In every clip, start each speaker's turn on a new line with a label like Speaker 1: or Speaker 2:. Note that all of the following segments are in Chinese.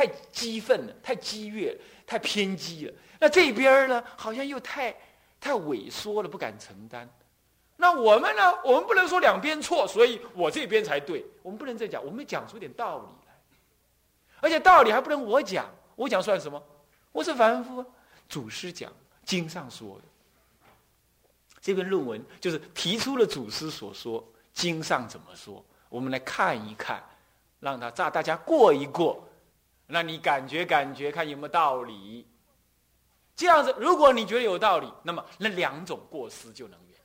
Speaker 1: 太激愤了，太激越了，太偏激了。那这边呢，好像又太太萎缩了，不敢承担。那我们呢？我们不能说两边错，所以我这边才对。我们不能再讲，我们讲出点道理来。而且道理还不能我讲，我讲算什么？我是凡夫，祖师讲，经上说的。这篇论文就是提出了祖师所说，经上怎么说？我们来看一看，让他让大家过一过，让你感觉感觉，看有没有道理。这样子，如果你觉得有道理，那么那两种过失就能远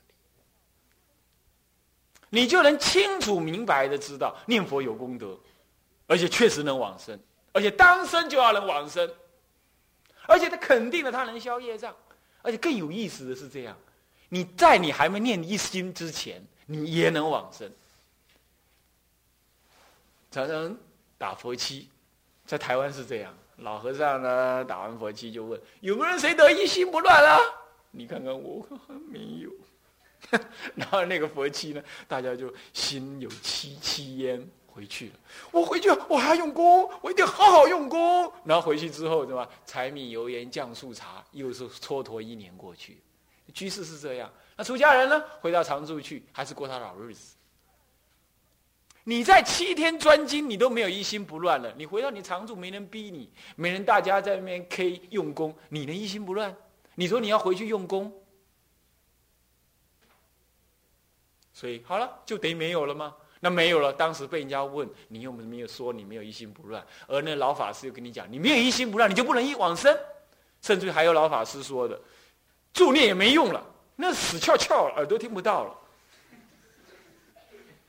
Speaker 1: 离，你就能清楚明白的知道念佛有功德，而且确实能往生，而且当生就要能往生，而且他肯定了他能消业障，而且更有意思的是这样，你在你还没念一心之前，你也能往生。常常打佛七，在台湾是这样。老和尚呢，打完佛七就问：有没有人谁得一心不乱了？你看看我，没有。然后那个佛七呢，大家就心有戚戚焉回去了。我回去我还要用功，我一定好好用功。然后回去之后，对吧？柴米油盐酱醋茶，又是蹉跎一年过去。居士是这样，那出家人呢，回到常住去，还是过他老日子。你在七天专精，你都没有一心不乱了。你回到你常住，没人逼你，没人大家在那边 K 用功，你能一心不乱？你说你要回去用功，所以好了，就等于没有了吗？那没有了。当时被人家问，你又没有说你没有一心不乱，而那老法师又跟你讲，你没有一心不乱，你就不能一往生。甚至还有老法师说的，助念也没用了，那死翘翘，耳朵听不到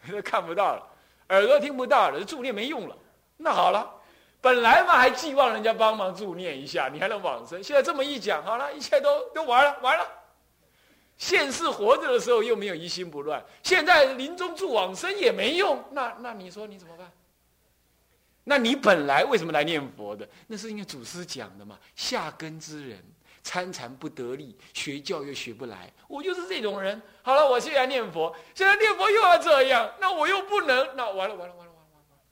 Speaker 1: 了，看不到了。耳朵听不到了，助念没用了。那好了，本来嘛还寄望人家帮忙助念一下，你还能往生。现在这么一讲，好了，一切都都完了，完了。现世活着的时候又没有一心不乱，现在临终助往生也没用。那那你说你怎么办？那你本来为什么来念佛的？那是因为祖师讲的嘛，下根之人。参禅不得力，学教又学不来，我就是这种人。好了，我现在念佛，现在念佛又要这样，那我又不能，那完了完了完了完了完了。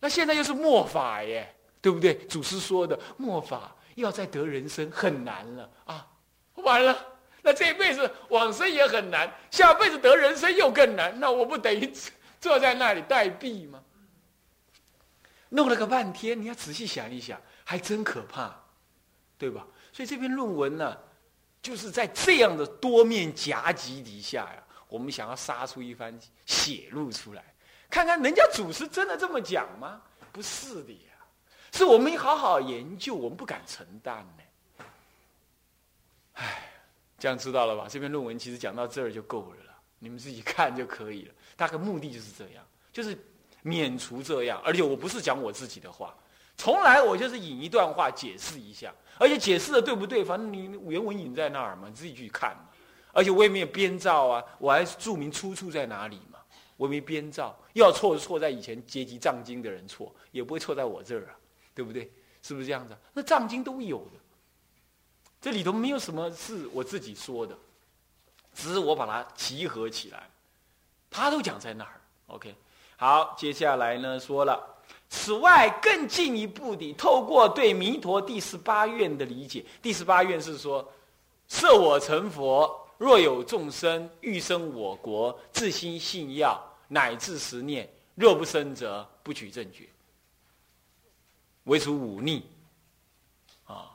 Speaker 1: 那现在又是末法耶，对不对？祖师说的末法要再得人生很难了啊，完了，那这一辈子往生也很难，下辈子得人生又更难，那我不等于 坐在那里待毙吗？弄了个半天，你要仔细想一想，还真可怕，对吧？所以这篇论文呢，就是在这样的多面夹击底下呀，我们想要杀出一番血路出来，看看人家祖师真的这么讲吗？不是的呀，是我们好好研究，我们不敢承担呢。唉，这样知道了吧？这篇论文其实讲到这儿就够了了，你们自己看就可以了。大概目的就是这样，就是免除这样。而且我不是讲我自己的话，从来我就是引一段话解释一下。而且解释的对不对？反正你原文引在那儿嘛，你自己去看嘛。而且我也没有编造啊，我还注明出处在哪里嘛。我也没编造，要错就错在以前阶级藏经的人错，也不会错在我这儿啊，对不对？是不是这样子？那藏经都有的，这里头没有什么是我自己说的，只是我把它集合起来，他都讲在那儿。OK，好，接下来呢说了。此外，更进一步的，透过对弥陀第十八愿的理解，第十八愿是说：设我成佛，若有众生欲生我国，自心信要，乃至十念，若不生者，不取正觉，唯除忤逆。啊，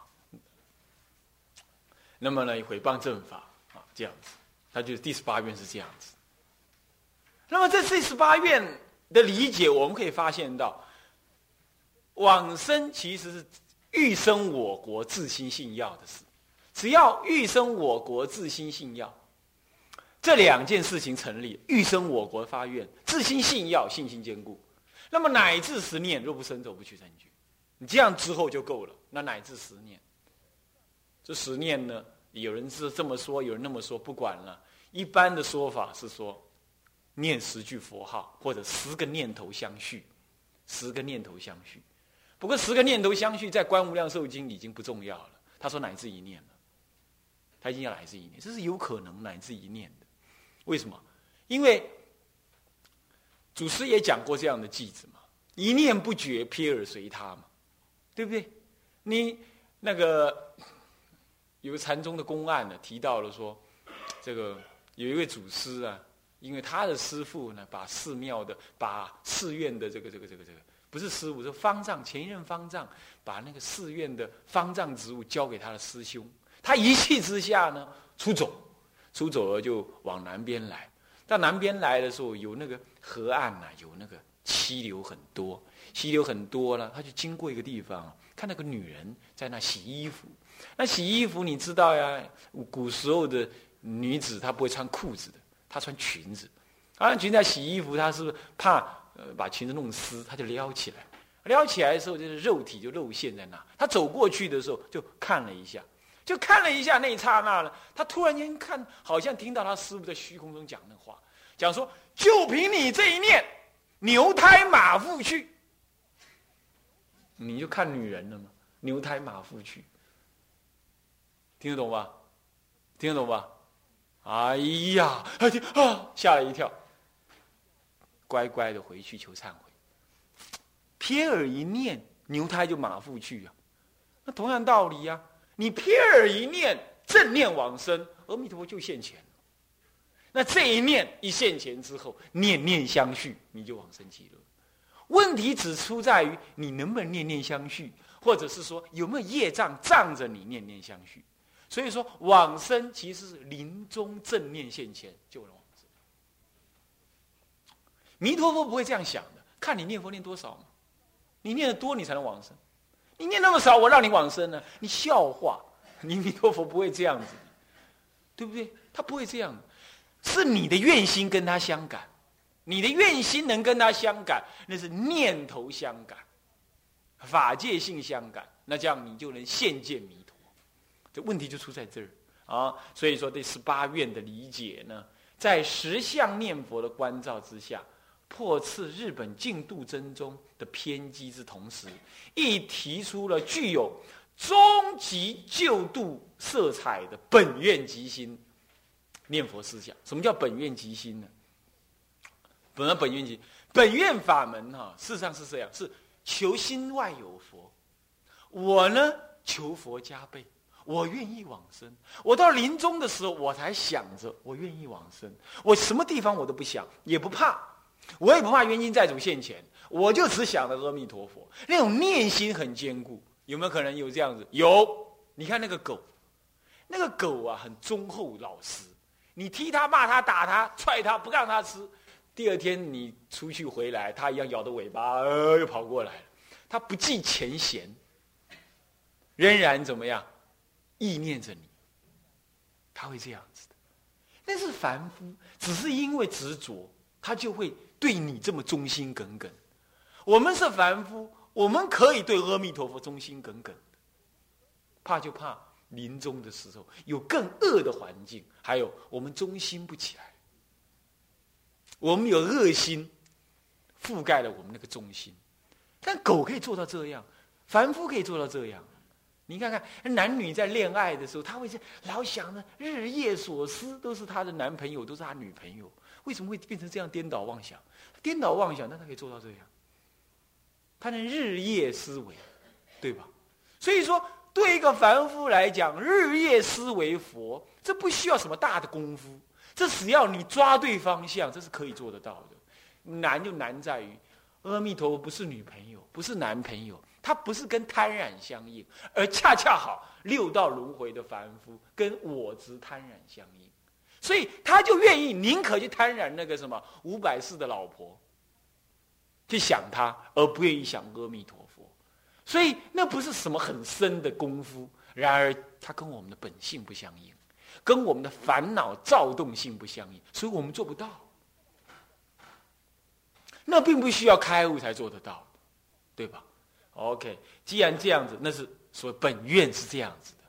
Speaker 1: 那么呢，毁谤正法啊，这样子，他就第十八愿是这样子。那么在这十八愿的理解，我们可以发现到。往生其实是欲生我国自心信要的事，只要欲生我国自心信要，这两件事情成立，欲生我国发愿，自心信要，信心坚固，那么乃至十念若不生，走不去证据，你这样之后就够了。那乃至十念，这十念呢？有人是这么说，有人那么说，不管了。一般的说法是说，念十句佛号，或者十个念头相续，十个念头相续。不过十个念头相续，在《观无量寿经》已经不重要了。他说乃至一念了，他已经要乃至一念，这是有可能乃至一念的。为什么？因为祖师也讲过这样的句子嘛：“一念不绝，撇而随他嘛。”对不对？你那个有个禅宗的公案呢，提到了说，这个有一位祖师啊，因为他的师傅呢，把寺庙的、把寺院的这个、这个、这个、这个，不是师傅，是方丈，前一任方丈，把那个寺院的方丈职务交给他的师兄，他一气之下呢，出走，出走了就往南边来。到南边来的时候，有那个河岸呐，有那个溪流很多。溪流很多了，他就经过一个地方，看那个女人在那洗衣服。那洗衣服你知道呀？古时候的女子她不会穿裤子的，她穿裙子。啊，裙子在洗衣服，她是不是怕呃把裙子弄湿？他就撩起来，撩起来的时候就是肉体就露馅在那。他走过去的时候就看了一下，就看了一下那一刹那呢，他突然间看，好像听到他师傅在虚空中讲那话，讲说就凭你这一念，牛胎马腹去。你就看女人了嘛，牛胎马腹去，听得懂吧？听得懂吧？哎呀，啊，吓了一跳，乖乖的回去求忏悔。瞥耳一念，牛胎就马腹去啊。那同样道理呀，你瞥耳一念，正念往生，阿弥陀佛就现前。那这一念一现前之后，念念相续，你就往生极乐。问题只出在于你能不能念念相续，或者是说有没有业障障着你念念相续。所以说往生其实是临终正念现前就能。弥陀佛不会这样想的，看你念佛念多少嘛，你念的多你才能往生，你念那么少我让你往生呢？你笑话，你弥陀佛不会这样子，对不对？他不会这样，是你的愿心跟他相感。你的愿心能跟他相感，那是念头相感，法界性相感，那这样你就能现见弥陀。这问题就出在这儿啊！所以说，对十八愿的理解呢，在十相念佛的关照之下，破斥日本净度真宗的偏激之同时，亦提出了具有终极救度色彩的本愿即心念佛思想。什么叫本愿即心呢？本来本愿经，本愿法门哈，事实上是这样：是求心外有佛。我呢，求佛加倍，我愿意往生。我到临终的时候，我才想着我愿意往生。我什么地方我都不想，也不怕，我也不怕冤亲债主现前，我就只想着阿弥陀佛。那种念心很坚固，有没有可能有这样子？有。你看那个狗，那个狗啊，很忠厚老实。你踢它、骂它、打它、踹它，不让它吃。第二天你出去回来，它一样摇着尾巴，呃，又跑过来了。它不计前嫌，仍然怎么样，意念着你。它会这样子的。那是凡夫，只是因为执着，他就会对你这么忠心耿耿。我们是凡夫，我们可以对阿弥陀佛忠心耿耿怕就怕临终的时候有更恶的环境，还有我们忠心不起来。我们有恶心，覆盖了我们那个中心，但狗可以做到这样，凡夫可以做到这样。你看看男女在恋爱的时候，他会老想着日夜所思都是他的男朋友，都是他女朋友，为什么会变成这样颠倒妄想？颠倒妄想，但他可以做到这样，他能日夜思维，对吧？所以说，对一个凡夫来讲，日夜思维佛，这不需要什么大的功夫。这只要你抓对方向，这是可以做得到的。难就难在于，阿弥陀佛不是女朋友，不是男朋友，他不是跟贪染相应，而恰恰好六道轮回的凡夫跟我执贪染相应，所以他就愿意宁可去贪染那个什么五百世的老婆，去想他，而不愿意想阿弥陀佛。所以那不是什么很深的功夫，然而他跟我们的本性不相应。跟我们的烦恼躁动性不相应，所以我们做不到。那并不需要开悟才做得到，对吧？OK，既然这样子，那是说本愿是这样子的。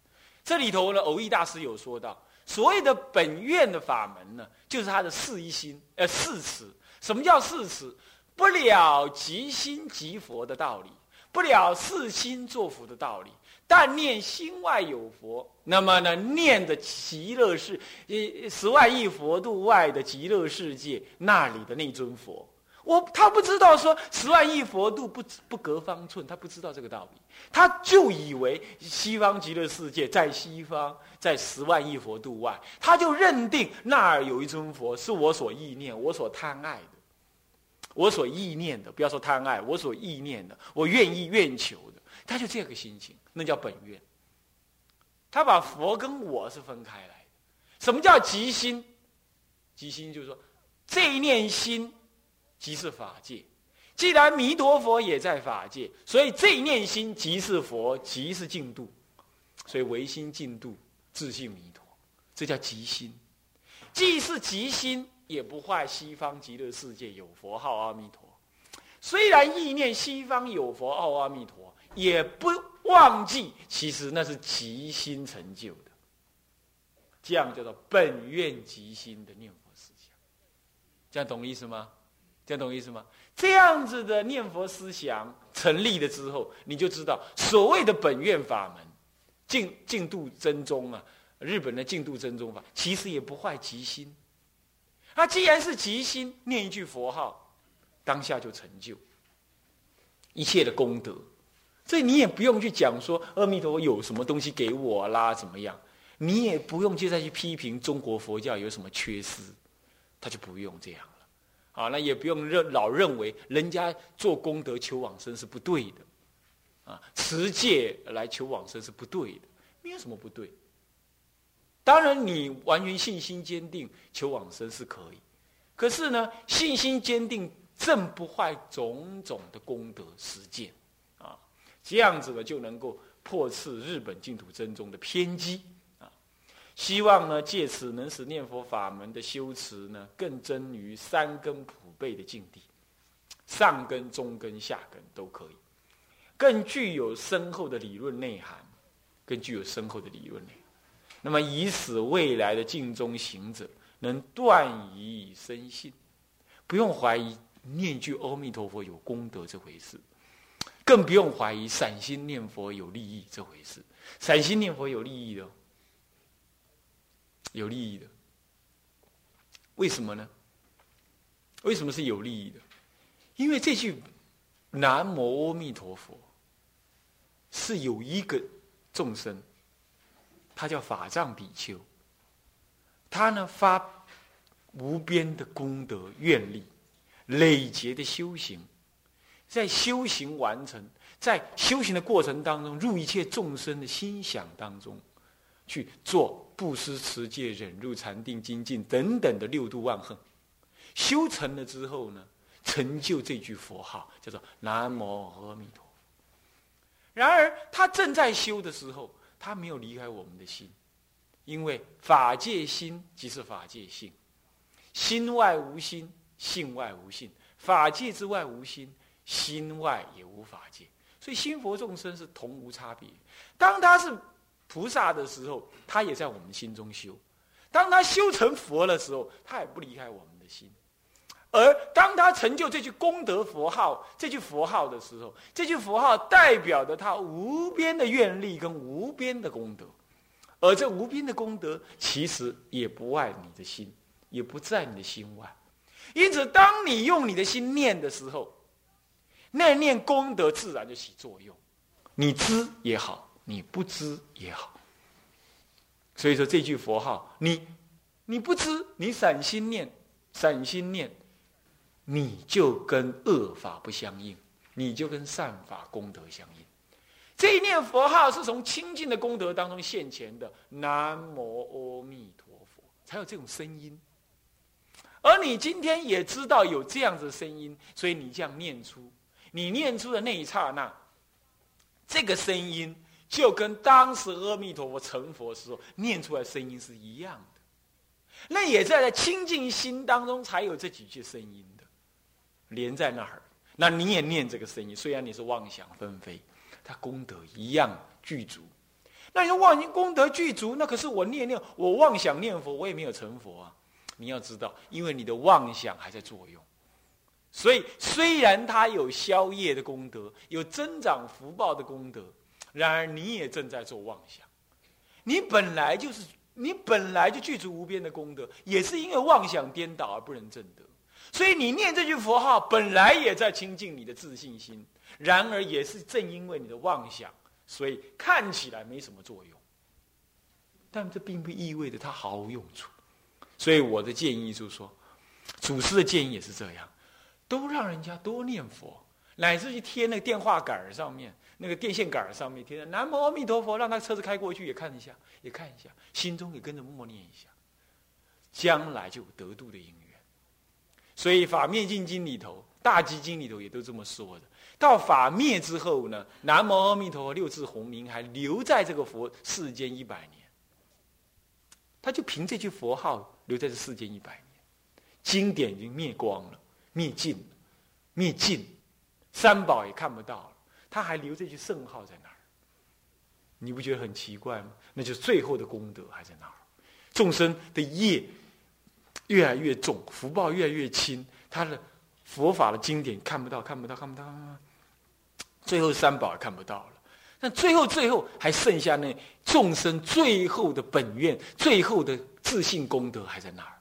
Speaker 1: 这里头呢，偶益大师有说到，所谓的本愿的法门呢，就是他的四一心，呃，四词。什么叫四词？不了即心即佛的道理，不了四心作佛的道理。但念心外有佛，那么呢？念的极乐世，呃，十万亿佛度外的极乐世界那里的那尊佛，我他不知道说十万亿佛度不不隔方寸，他不知道这个道理，他就以为西方极乐世界在西方，在十万亿佛度外，他就认定那儿有一尊佛是我所意念、我所贪爱的，我所意念的，不要说贪爱，我所意念的，我愿意愿求的，他就这个心情，那叫本愿。他把佛跟我是分开来的。什么叫即心？即心就是说，这一念心。即是法界，既然弥陀佛也在法界，所以这念心即是佛，即是净度，所以唯心净度，自性弥陀，这叫即心。既是即心，也不坏西方极乐世界有佛号阿弥陀。虽然意念西方有佛号阿弥陀，也不忘记，其实那是即心成就的。这样叫做本愿即心的念佛思想，这样懂意思吗？这样懂意思吗？这样子的念佛思想成立了之后，你就知道所谓的本愿法门，净净度真宗啊，日本的净度真宗法，其实也不坏吉心。那既然是吉心，念一句佛号，当下就成就一切的功德。所以你也不用去讲说阿弥陀佛有什么东西给我啦，怎么样？你也不用去再去批评中国佛教有什么缺失，他就不用这样。啊，那也不用认老认为人家做功德求往生是不对的，啊，持戒来求往生是不对的，没有什么不对。当然，你完全信心坚定求往生是可以，可是呢，信心坚定正不坏种种的功德实践，啊，这样子呢就能够破斥日本净土真宗的偏激。希望呢，借此能使念佛法门的修持呢，更臻于三根普被的境地，上根、中根、下根都可以，更具有深厚的理论内涵，更具有深厚的理论内涵。那么，以使未来的净中行者能断疑生信，不用怀疑念句阿弥陀佛有功德这回事，更不用怀疑散心念佛有利益这回事。散心念佛有利益的。有利益的，为什么呢？为什么是有利益的？因为这句“南无阿弥陀佛”是有一个众生，他叫法藏比丘，他呢发无边的功德愿力，累劫的修行，在修行完成，在修行的过程当中，入一切众生的心想当中。去做布施、持戒、忍辱、禅定、精进等等的六度万恒，修成了之后呢，成就这句佛号，叫做南无阿弥陀佛。然而他正在修的时候，他没有离开我们的心，因为法界心即是法界性，心外无心，性外无性，法界之外无心，心外也无法界，所以心佛众生是同无差别。当他是。菩萨的时候，他也在我们心中修；当他修成佛的时候，他也不离开我们的心。而当他成就这句功德佛号、这句佛号的时候，这句佛号代表着他无边的愿力跟无边的功德。而这无边的功德，其实也不外你的心，也不在你的心外。因此，当你用你的心念的时候，那念功德自然就起作用。你知也好。你不知也好，所以说这句佛号，你你不知，你散心念，散心念，你就跟恶法不相应，你就跟善法功德相应。这一念佛号是从清净的功德当中现前的，南无阿弥陀佛，才有这种声音。而你今天也知道有这样子的声音，所以你这样念出，你念出的那一刹那，这个声音。就跟当时阿弥陀佛成佛时候念出来声音是一样的，那也在在清净心当中才有这几句声音的，连在那儿。那你也念这个声音，虽然你是妄想纷飞，它功德一样具足。那你说妄念功德具足，那可是我念念我妄想念佛，我也没有成佛啊。你要知道，因为你的妄想还在作用，所以虽然它有消业的功德，有增长福报的功德。然而，你也正在做妄想。你本来就是你本来就具足无边的功德，也是因为妄想颠倒而不能证得。所以你念这句佛号，本来也在清净你的自信心，然而也是正因为你的妄想，所以看起来没什么作用。但这并不意味着它毫无用处。所以我的建议就是说，祖师的建议也是这样，都让人家多念佛，乃至去贴那个电话杆上面。那个电线杆上面贴着“南无阿弥陀佛”，让他车子开过去也看一下，也看一下，心中也跟着默念一下，将来就得度的因缘。所以《法灭尽经》里头，《大集经》里头也都这么说的。到法灭之后呢，“南无阿弥陀佛”六字洪名还留在这个佛世间一百年。他就凭这句佛号留在这世间一百年，经典已经灭光了，灭尽，灭尽，三宝也看不到了。他还留这句圣号在那儿，你不觉得很奇怪吗？那就是最后的功德还在那儿，众生的业越来越重，福报越来越轻，他的佛法的经典看不到，看不到，看不到，最后三宝也看不到了。那最后最后还剩下那众生最后的本愿，最后的自信功德还在那儿，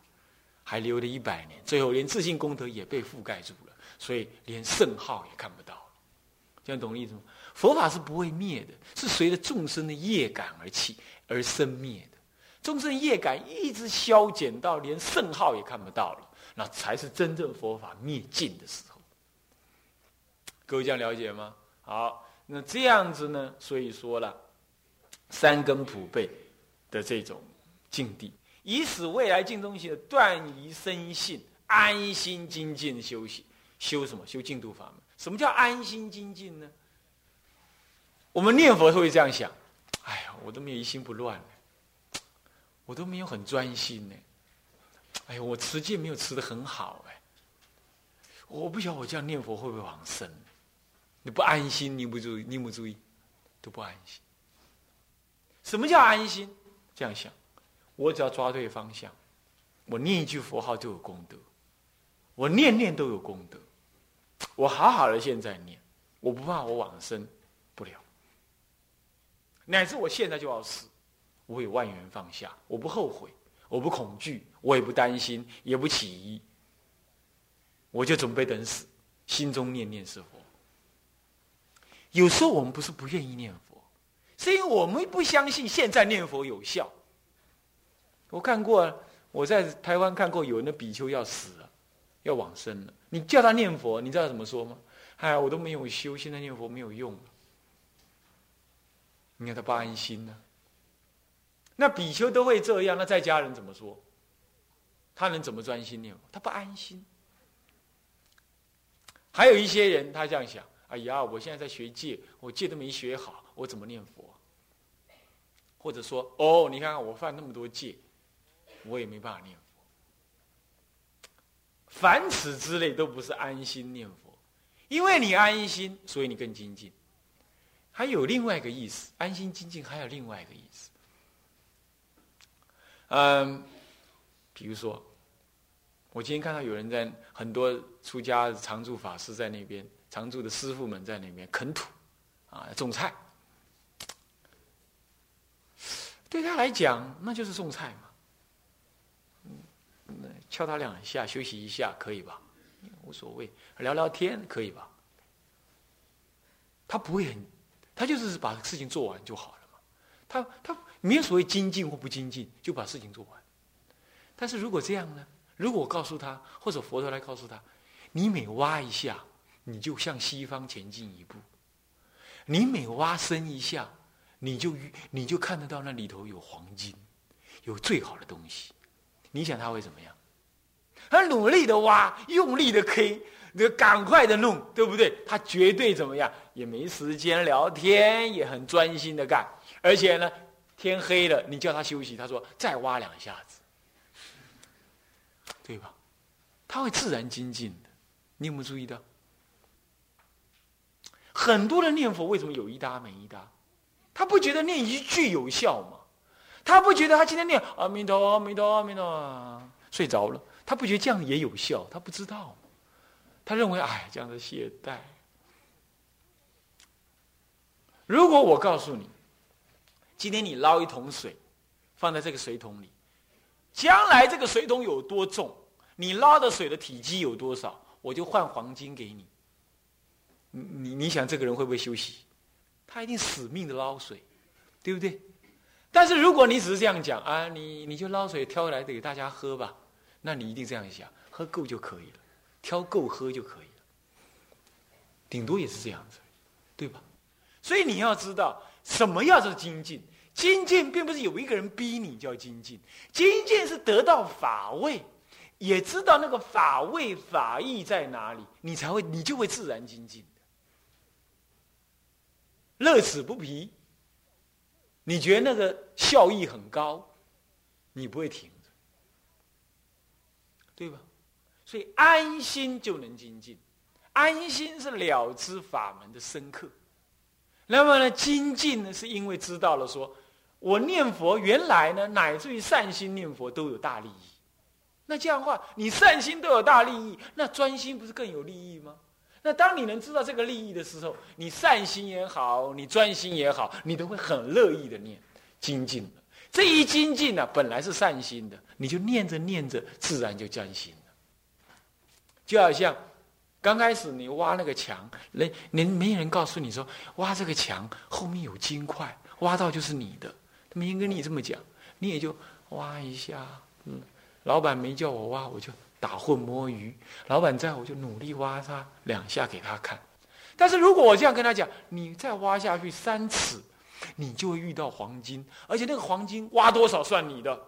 Speaker 1: 还留了一百年，最后连自信功德也被覆盖住了，所以连圣号也看不到。这样懂我意思吗？佛法是不会灭的，是随着众生的业感而起而生灭的。众生业感一直消减到连圣号也看不到了，那才是真正佛法灭尽的时候。各位这样了解吗？好，那这样子呢？所以说了，三根普被的这种境地，以使未来净中行断疑生信，安心精进修行，修什么？修净土法门。什么叫安心精进呢？我们念佛会这样想：哎呀，我都没有一心不乱，我都没有很专心呢。哎呀，我持戒没有持的很好哎。我不晓得我这样念佛会不会往生？你不安心，你不注意，你不注意，都不安心。什么叫安心？这样想，我只要抓对方向，我念一句佛号就有功德，我念念都有功德。我好好的现在念，我不怕我往生不了，乃至我现在就要死，我有万缘放下，我不后悔，我不恐惧，我也不担心，也不起疑，我就准备等死，心中念念是佛。有时候我们不是不愿意念佛，是因为我们不相信现在念佛有效。我看过，我在台湾看过，有人的比丘要死，要往生了。你叫他念佛，你知道怎么说吗？哎，我都没有修，现在念佛没有用了。你看他不安心呢。那比丘都会这样，那在家人怎么说？他能怎么专心念佛？他不安心。还有一些人，他这样想：哎呀，我现在在学戒，我戒都没学好，我怎么念佛？或者说，哦，你看看我犯那么多戒，我也没办法念。凡此之类都不是安心念佛，因为你安心，所以你更精进。还有另外一个意思，安心精进还有另外一个意思。嗯，比如说，我今天看到有人在很多出家常住法师在那边，常住的师傅们在那边垦土，啊，种菜。对他来讲，那就是种菜嘛。敲他两下，休息一下，可以吧？无所谓，聊聊天可以吧？他不会很，他就是把事情做完就好了嘛。他他没有所谓精进或不精进，就把事情做完。但是如果这样呢？如果我告诉他，或者佛陀来告诉他，你每挖一下，你就向西方前进一步；你每挖深一下，你就你就看得到那里头有黄金，有最好的东西。你想他会怎么样？他努力的挖，用力的 K，你赶快的弄，对不对？他绝对怎么样？也没时间聊天，也很专心的干。而且呢，天黑了，你叫他休息，他说再挖两下子，对吧？他会自然精进的。你有没有注意到？很多人念佛为什么有一搭没一搭？他不觉得念一句有效吗？他不觉得他今天念阿弥陀阿弥陀阿弥陀睡着了？他不觉得这样也有效，他不知道，他认为哎，这样的懈怠。如果我告诉你，今天你捞一桶水，放在这个水桶里，将来这个水桶有多重，你捞的水的体积有多少，我就换黄金给你。你你你想这个人会不会休息？他一定死命的捞水，对不对？但是如果你只是这样讲啊，你你就捞水挑来给大家喝吧，那你一定这样想，喝够就可以了，挑够喝就可以了，顶多也是这样子，对吧？所以你要知道，什么叫做精进？精进并不是有一个人逼你叫精进，精进是得到法位，也知道那个法位法义在哪里，你才会你就会自然精进的，乐此不疲。你觉得那个效益很高，你不会停，对吧？所以安心就能精进，安心是了知法门的深刻。那么呢，精进呢，是因为知道了说，我念佛原来呢，乃至于善心念佛都有大利益。那这样的话，你善心都有大利益，那专心不是更有利益吗？那当你能知道这个利益的时候，你善心也好，你专心也好，你都会很乐意的念精进了。这一精进呢，本来是善心的，你就念着念着，自然就专心了。就好像刚开始你挖那个墙，人人没人告诉你说，挖这个墙后面有金块，挖到就是你的，没人跟你这么讲，你也就挖一下。嗯，老板没叫我挖，我就。打混摸鱼，老板在我就努力挖他两下给他看。但是如果我这样跟他讲，你再挖下去三尺，你就会遇到黄金，而且那个黄金挖多少算你的。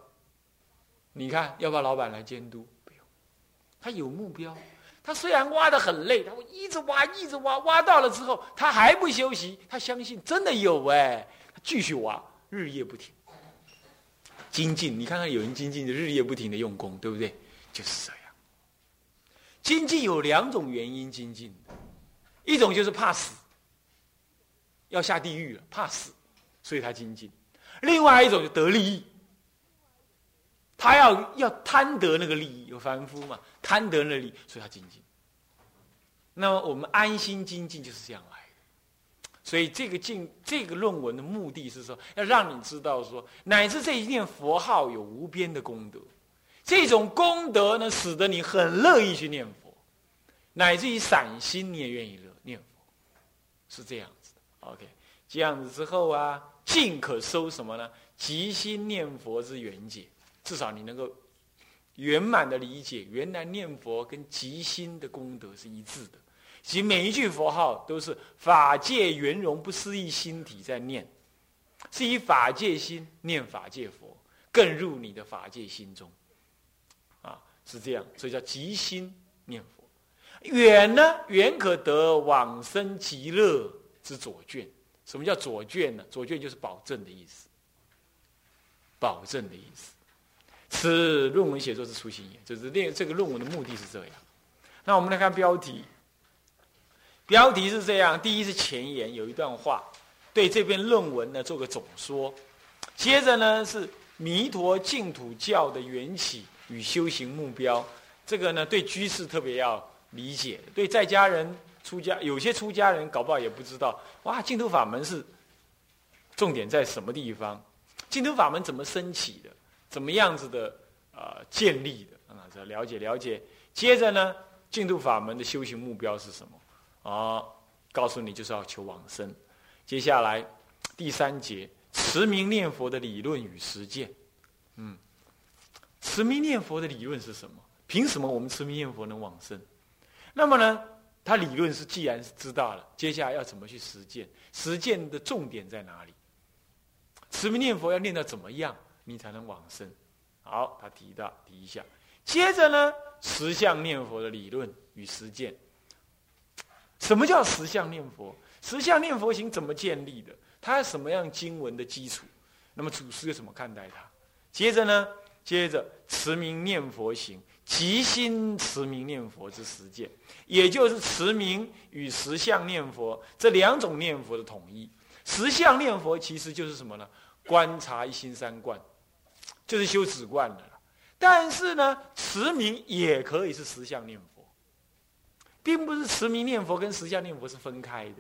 Speaker 1: 你看要不要老板来监督？不用，他有目标。他虽然挖的很累，他会一直挖，一直挖，挖到了之后他还不休息，他相信真的有哎，他继续挖，日夜不停。精进，你看看有人精进就日夜不停的用功，对不对？就是这样。精进有两种原因精进的，一种就是怕死，要下地狱了，怕死，所以他精进；另外一种就得利益，他要要贪得那个利益，有凡夫嘛，贪得那利益，所以他精进。那么我们安心精进就是这样来的，所以这个进这个论文的目的是说，要让你知道说，乃至这一念佛号有无边的功德。这种功德呢，使得你很乐意去念佛，乃至于散心你也愿意乐念佛，是这样子的。OK，这样子之后啊，尽可收什么呢？即心念佛之缘解，至少你能够圆满的理解，原来念佛跟即心的功德是一致的。即每一句佛号都是法界圆融不思议心体在念，是以法界心念法界佛，更入你的法界心中。啊是这样，所以叫即心念佛。远呢，远可得往生极乐之左卷。什么叫左卷呢？左卷就是保证的意思，保证的意思。此论文写作之初心也，就是练这个论文的目的是这样。那我们来看标题，标题是这样：第一是前言，有一段话，对这篇论文呢做个总说。接着呢是弥陀净土教的缘起。与修行目标，这个呢，对居士特别要理解；对在家人、出家，有些出家人搞不好也不知道。哇，净土法门是重点在什么地方？净土法门怎么升起的？怎么样子的啊建立的？啊，这了解了解。接着呢，净土法门的修行目标是什么？啊，告诉你就是要求往生。接下来第三节，持名念佛的理论与实践。嗯。持名念佛的理论是什么？凭什么我们持名念佛能往生？那么呢，他理论是既然是知道了，接下来要怎么去实践？实践的重点在哪里？持名念佛要念到怎么样，你才能往生？好，他提到提一下。接着呢，十相念佛的理论与实践。什么叫十相念佛？十相念佛行怎么建立的？它什么样经文的基础？那么祖师又怎么看待它？接着呢？接着持名念佛行，即心持名念佛之实践，也就是持名与实相念佛这两种念佛的统一。实相念佛其实就是什么呢？观察一心三观，就是修止观的了。但是呢，持名也可以是实相念佛，并不是持名念佛跟实相念佛是分开的。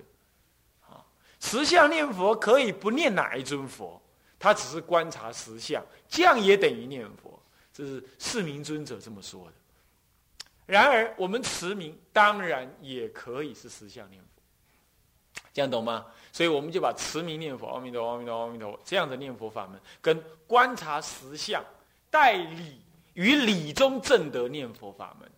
Speaker 1: 啊，实相念佛可以不念哪一尊佛。他只是观察实相，这样也等于念佛。这是四明尊者这么说的，然而，我们持名当然也可以是实相念佛，这样懂吗？所以我们就把持名念佛、阿弥陀、阿弥陀、阿弥陀这样的念佛法门，跟观察实相、代理与理中正德念佛法门